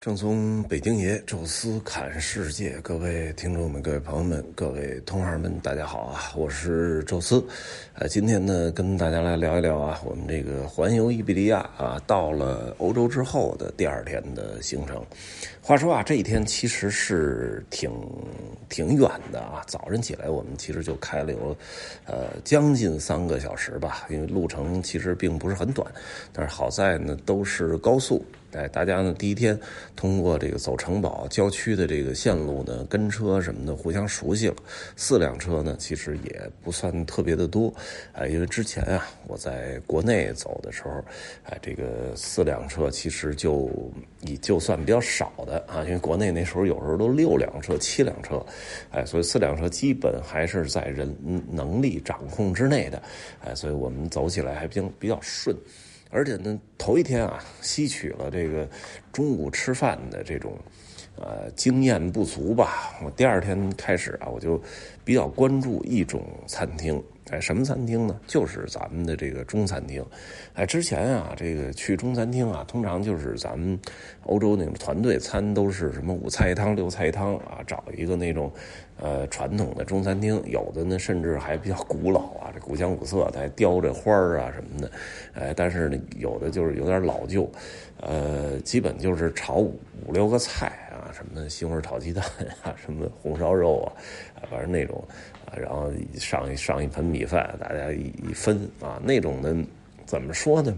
正宗北京爷，宙斯侃世界，各位听众们、各位朋友们、各位同行们，大家好啊！我是宙斯，呃，今天呢，跟大家来聊一聊啊，我们这个环游伊比利亚啊，到了欧洲之后的第二天的行程。话说啊，这一天其实是挺挺远的啊，早晨起来我们其实就开了有呃将近三个小时吧，因为路程其实并不是很短，但是好在呢都是高速。哎，大家呢第一天通过这个走城堡郊区的这个线路呢，跟车什么的互相熟悉了。四辆车呢，其实也不算特别的多，啊，因为之前啊我在国内走的时候，哎，这个四辆车其实就已就算比较少的啊，因为国内那时候有时候都六辆车、七辆车，哎，所以四辆车基本还是在人能力掌控之内的，哎，所以我们走起来还比较比较顺。而且呢，头一天啊，吸取了这个中午吃饭的这种，呃，经验不足吧。我第二天开始啊，我就比较关注一种餐厅。哎，什么餐厅呢？就是咱们的这个中餐厅。哎，之前啊，这个去中餐厅啊，通常就是咱们欧洲那种团队餐，都是什么五菜一汤、六菜一汤啊，找一个那种呃传统的中餐厅。有的呢，甚至还比较古老啊，这古香古色，的，还雕着花儿啊什么的。哎，但是呢，有的就是有点老旧，呃，基本就是炒五六个菜啊，什么西红柿炒鸡蛋啊，什么红烧肉啊，反正那种。然后上一上一盆米饭，大家一一分啊，那种的怎么说呢？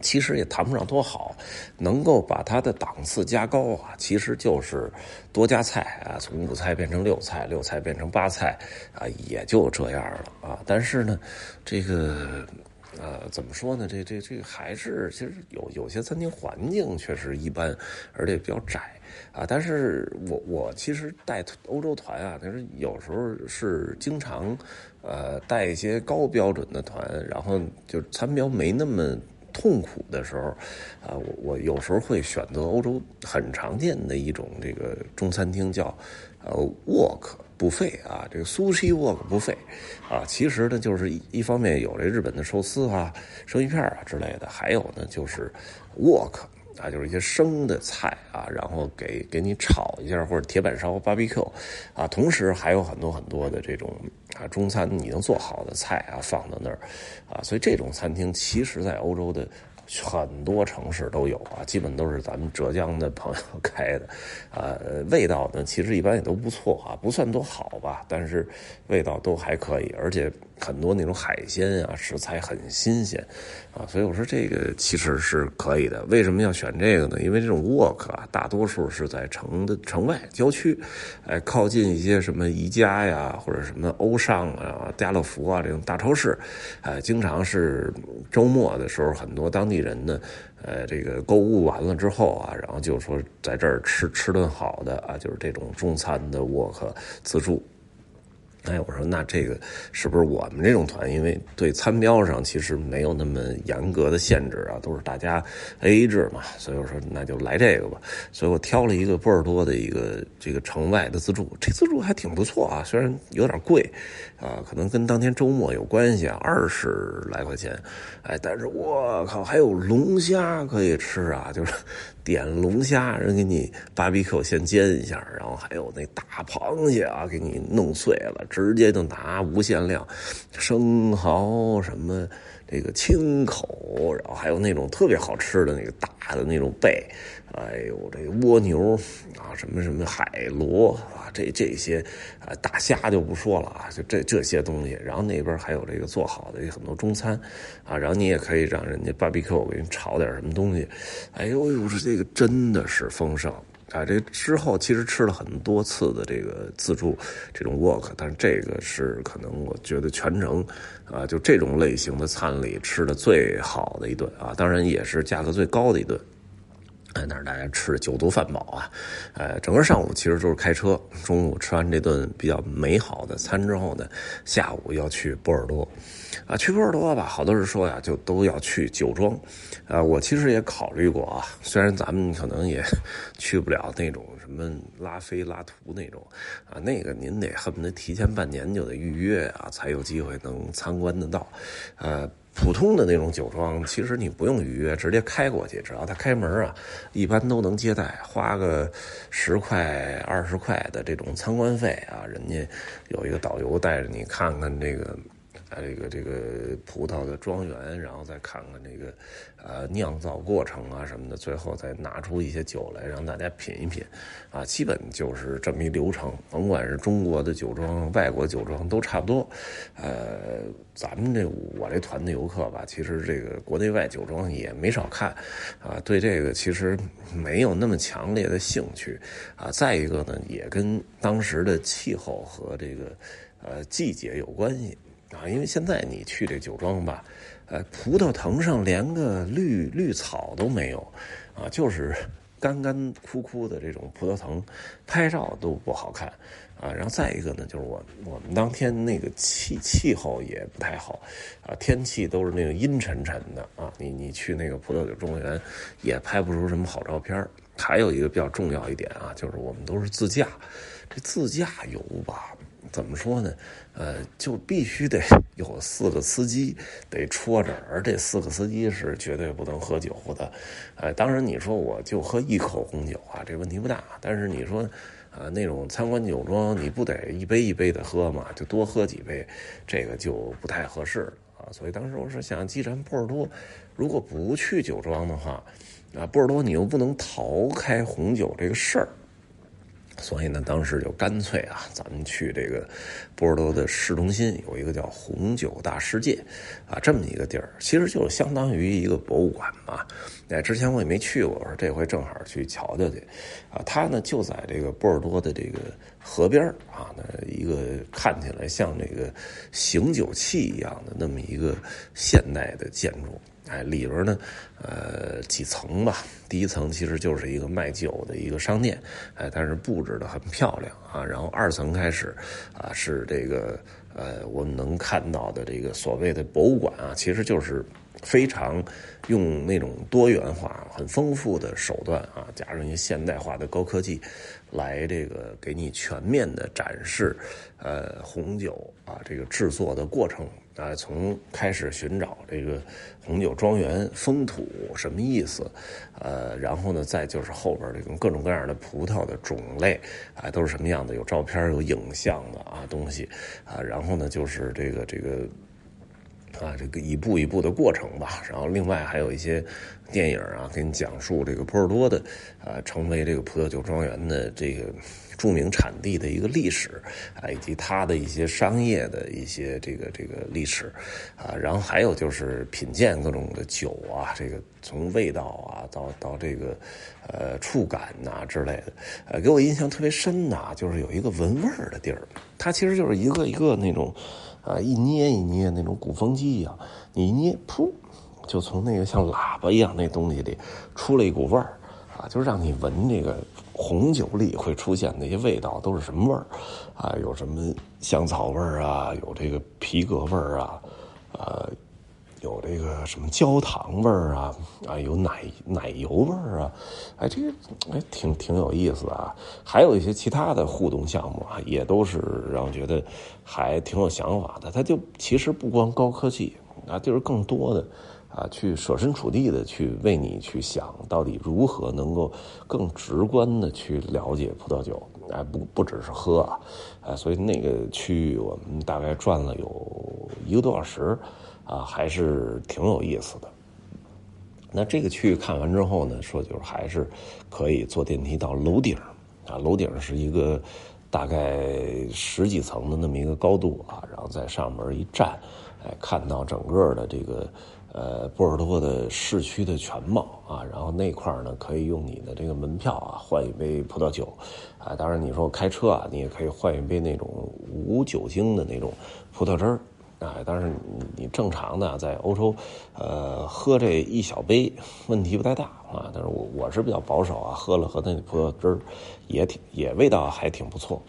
其实也谈不上多好，能够把它的档次加高啊，其实就是多加菜啊，从五菜变成六菜，六菜变成八菜啊，也就这样了啊。但是呢，这个呃，怎么说呢？这这这还是其实有有些餐厅环境确实一般，而且比较窄。啊，但是我我其实带欧洲团啊，但是有时候是经常，呃，带一些高标准的团，然后就餐标没那么痛苦的时候，啊，我我有时候会选择欧洲很常见的一种这个中餐厅，叫呃 wok 不费啊，这个 sushi wok 不费啊，其实呢就是一方面有这日本的寿司啊、生鱼片啊之类的，还有呢就是 wok。啊，就是一些生的菜啊，然后给给你炒一下，或者铁板烧、barbecue，啊，同时还有很多很多的这种啊中餐你能做好的菜啊放到那儿，啊，所以这种餐厅其实在欧洲的。很多城市都有啊，基本都是咱们浙江的朋友开的，呃，味道呢其实一般也都不错啊，不算多好吧，但是味道都还可以，而且很多那种海鲜啊食材很新鲜，啊，所以我说这个其实是可以的。为什么要选这个呢？因为这种 work 啊，大多数是在城的城外郊区，哎，靠近一些什么宜家呀，或者什么欧尚啊、家乐福啊这种大超市，哎，经常是周末的时候，很多当地。人呢，呃，这个购物完了之后啊，然后就说在这儿吃吃顿好的啊，就是这种中餐的 work 自助。哎，我说那这个是不是我们这种团？因为对餐标上其实没有那么严格的限制啊，都是大家 A A 制嘛，所以我说那就来这个吧。所以我挑了一个波尔多的一个这个城外的自助，这自助还挺不错啊，虽然有点贵啊，可能跟当天周末有关系啊，二十来块钱，哎，但是我靠，还有龙虾可以吃啊，就是。点龙虾，人给你芭比 Q 先煎一下，然后还有那大螃蟹啊，给你弄碎了，直接就拿无限量，生蚝什么这个青口，然后还有那种特别好吃的那个大的那种贝。哎呦，这个蜗牛啊，什么什么海螺啊，这这些啊大虾就不说了啊，就这这些东西。然后那边还有这个做好的很多中餐啊，然后你也可以让人家 barbecue 给你炒点什么东西。哎呦呦，这这个真的是丰盛啊！这之后其实吃了很多次的这个自助这种 work，但是这个是可能我觉得全程啊，就这种类型的餐里吃的最好的一顿啊，当然也是价格最高的一顿。哎那儿大家吃酒足饭饱啊，呃，整个上午其实就是开车。中午吃完这顿比较美好的餐之后呢，下午要去波尔多，啊，去波尔多吧，好多人说呀，就都要去酒庄，啊，我其实也考虑过啊，虽然咱们可能也 去不了那种什么拉菲拉图那种，啊，那个您得恨不得提前半年就得预约啊，才有机会能参观得到，呃。普通的那种酒庄，其实你不用预约，直接开过去，只要他开门啊，一般都能接待，花个十块、二十块的这种参观费啊，人家有一个导游带着你看看这个。啊，这个这个葡萄的庄园，然后再看看这个，呃，酿造过程啊什么的，最后再拿出一些酒来让大家品一品，啊，基本就是这么一流程。甭管是中国的酒庄、外国酒庄都差不多。呃，咱们这我这团的游客吧，其实这个国内外酒庄也没少看，啊，对这个其实没有那么强烈的兴趣，啊，再一个呢，也跟当时的气候和这个呃季节有关系。啊，因为现在你去这酒庄吧，呃，葡萄藤上连个绿绿草都没有，啊，就是干干枯枯的这种葡萄藤，拍照都不好看，啊，然后再一个呢，就是我我们当天那个气气候也不太好，啊，天气都是那个阴沉沉的，啊，你你去那个葡萄酒庄园也拍不出什么好照片还有一个比较重要一点啊，就是我们都是自驾，这自驾游吧。怎么说呢？呃，就必须得 有四个司机得戳着，而这四个司机是绝对不能喝酒的。呃，当然你说我就喝一口红酒啊，这问题不大。但是你说，呃，那种参观酒庄，你不得一杯一杯的喝嘛？就多喝几杯，这个就不太合适啊。所以当时我是想，既然波尔多如果不去酒庄的话，啊，波尔多你又不能逃开红酒这个事儿。所以呢，当时就干脆啊，咱们去这个波尔多的市中心有一个叫红酒大世界，啊，这么一个地儿，其实就是相当于一个博物馆嘛。哎，之前我也没去过，我说这回正好去瞧瞧去。啊，它呢就在这个波尔多的这个河边啊，那一个看起来像这个醒酒器一样的那么一个现代的建筑。哎，里边呢，呃，几层吧。第一层其实就是一个卖酒的一个商店，哎，但是布置的很漂亮啊。然后二层开始，啊，是这个呃，我们能看到的这个所谓的博物馆啊，其实就是非常用那种多元化、很丰富的手段啊，加上一些现代化的高科技，来这个给你全面的展示，呃，红酒啊这个制作的过程。啊，从开始寻找这个红酒庄园风土什么意思，呃，然后呢，再就是后边这种各种各样的葡萄的种类，啊，都是什么样的？有照片、有影像的啊东西，啊，然后呢，就是这个这个。啊，这个一步一步的过程吧，然后另外还有一些电影啊，给你讲述这个波尔多的，啊，成为这个葡萄酒庄园的这个著名产地的一个历史啊，以及它的一些商业的一些这个这个历史啊，然后还有就是品鉴各种的酒啊，这个从味道啊到到这个呃触感呐之类的，呃，给我印象特别深的，就是有一个闻味儿的地儿，它其实就是一个一个那种。啊，一捏一捏那种鼓风机一样，你一捏，噗，就从那个像喇叭一样那东西里出了一股味儿，啊，就让你闻这个红酒里会出现那些味道都是什么味儿，啊，有什么香草味儿啊，有这个皮革味儿啊，呃。有这个什么焦糖味儿啊，啊，有奶奶油味儿啊，哎，这个哎挺挺有意思的啊。还有一些其他的互动项目啊，也都是让我觉得还挺有想法的。它就其实不光高科技啊，就是更多的啊，去设身处地的去为你去想到底如何能够更直观的去了解葡萄酒。哎，不不只是喝啊，所以那个区域我们大概转了有一个多小时。啊，还是挺有意思的。那这个区域看完之后呢，说就是还是可以坐电梯到楼顶啊。楼顶是一个大概十几层的那么一个高度啊，然后在上面一站，哎，看到整个的这个呃波尔多的市区的全貌啊。然后那块呢，可以用你的这个门票啊换一杯葡萄酒啊。当然你说开车啊，你也可以换一杯那种无酒精的那种葡萄汁儿。哎，但是你你正常的在欧洲，呃，喝这一小杯问题不太大啊。但是我我是比较保守啊，喝了喝那葡萄汁儿，也挺也味道还挺不错。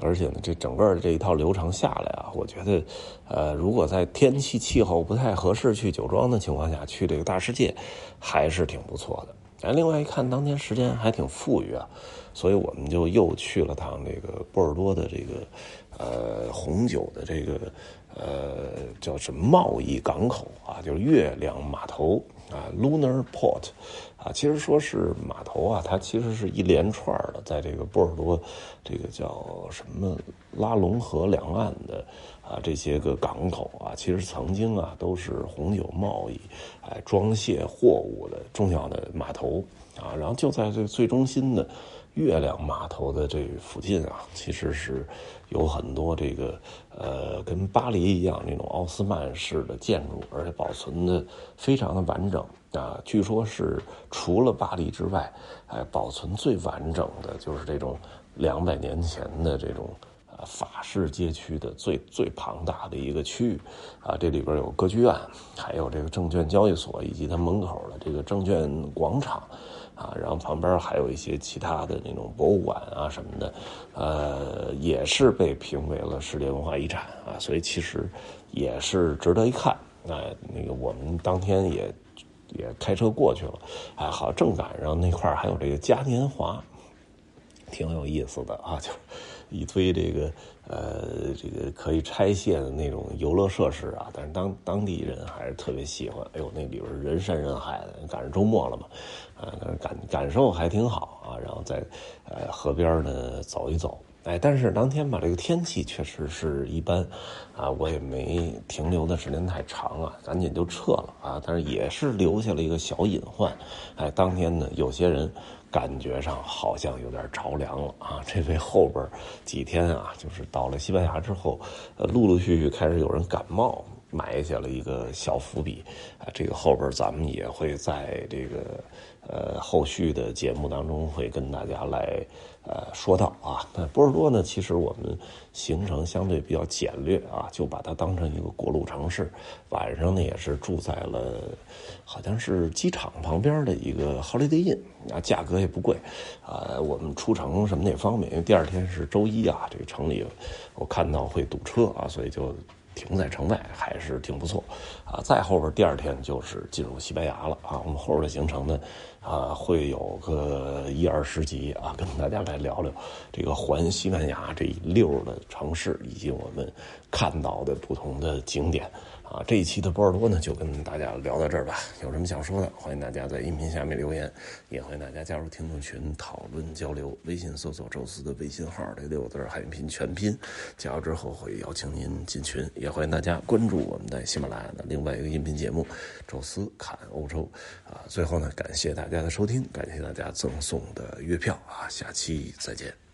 而且呢，这整个这一套流程下来啊，我觉得，呃，如果在天气气候不太合适去酒庄的情况下去这个大世界，还是挺不错的。哎，另外一看，当天时间还挺富裕啊，所以我们就又去了趟这个波尔多的这个呃红酒的这个呃叫什么贸易港口啊，就是月亮码头啊，Lunar Port 啊，其实说是码头啊，它其实是一连串的，在这个波尔多这个叫什么拉隆河两岸的啊这些个港口啊，其实曾经啊都是红酒贸易哎装卸货物的重要的码头啊，然后就在这最中心的。月亮码头的这附近啊，其实是有很多这个呃，跟巴黎一样那种奥斯曼式的建筑，而且保存的非常的完整啊。据说是除了巴黎之外，哎，保存最完整的就是这种两百年前的这种法式街区的最最庞大的一个区域啊。这里边有歌剧院，还有这个证券交易所，以及它门口的这个证券广场。啊，然后旁边还有一些其他的那种博物馆啊什么的，呃，也是被评为了世界文化遗产啊，所以其实也是值得一看。那那个我们当天也也开车过去了，哎好正赶上那块还有这个嘉年华，挺有意思的啊，就一堆这个。呃，这个可以拆卸的那种游乐设施啊，但是当当地人还是特别喜欢。哎呦，那里边人山人海的，赶上周末了嘛，啊，感感受还挺好啊。然后在呃河边呢走一走，哎，但是当天吧，这个天气确实是一般，啊，我也没停留的时间太长啊，赶紧就撤了啊。但是也是留下了一个小隐患，哎，当天呢，有些人。感觉上好像有点着凉了啊！这位后边几天啊，就是到了西班牙之后，呃，陆陆续续开始有人感冒，埋下了一个小伏笔啊。这个后边咱们也会在这个呃后续的节目当中会跟大家来。呃，说到啊，那波尔多呢，其实我们行程相对比较简略啊，就把它当成一个过路城市。晚上呢，也是住在了好像是机场旁边的一个 Holiday Inn，啊，价格也不贵，啊，我们出城什么的也方便。因为第二天是周一啊，这个城里我看到会堵车啊，所以就。停在城外还是挺不错，啊，再后边第二天就是进入西班牙了啊。我们后边的行程呢，啊，会有个一二十集啊，跟大家来聊聊这个环西班牙这一溜的城市以及我们看到的不同的景点。啊，这一期的波尔多呢，就跟大家聊到这儿吧。有什么想说的，欢迎大家在音频下面留言，也欢迎大家加入听众群讨论交流。微信搜索“宙斯”的微信号，这六个字汉语拼音全拼，加入之后会邀请您进群。也欢迎大家关注我们在喜马拉雅的另外一个音频节目《宙斯看欧洲》。啊，最后呢，感谢大家的收听，感谢大家赠送的月票啊，下期再见。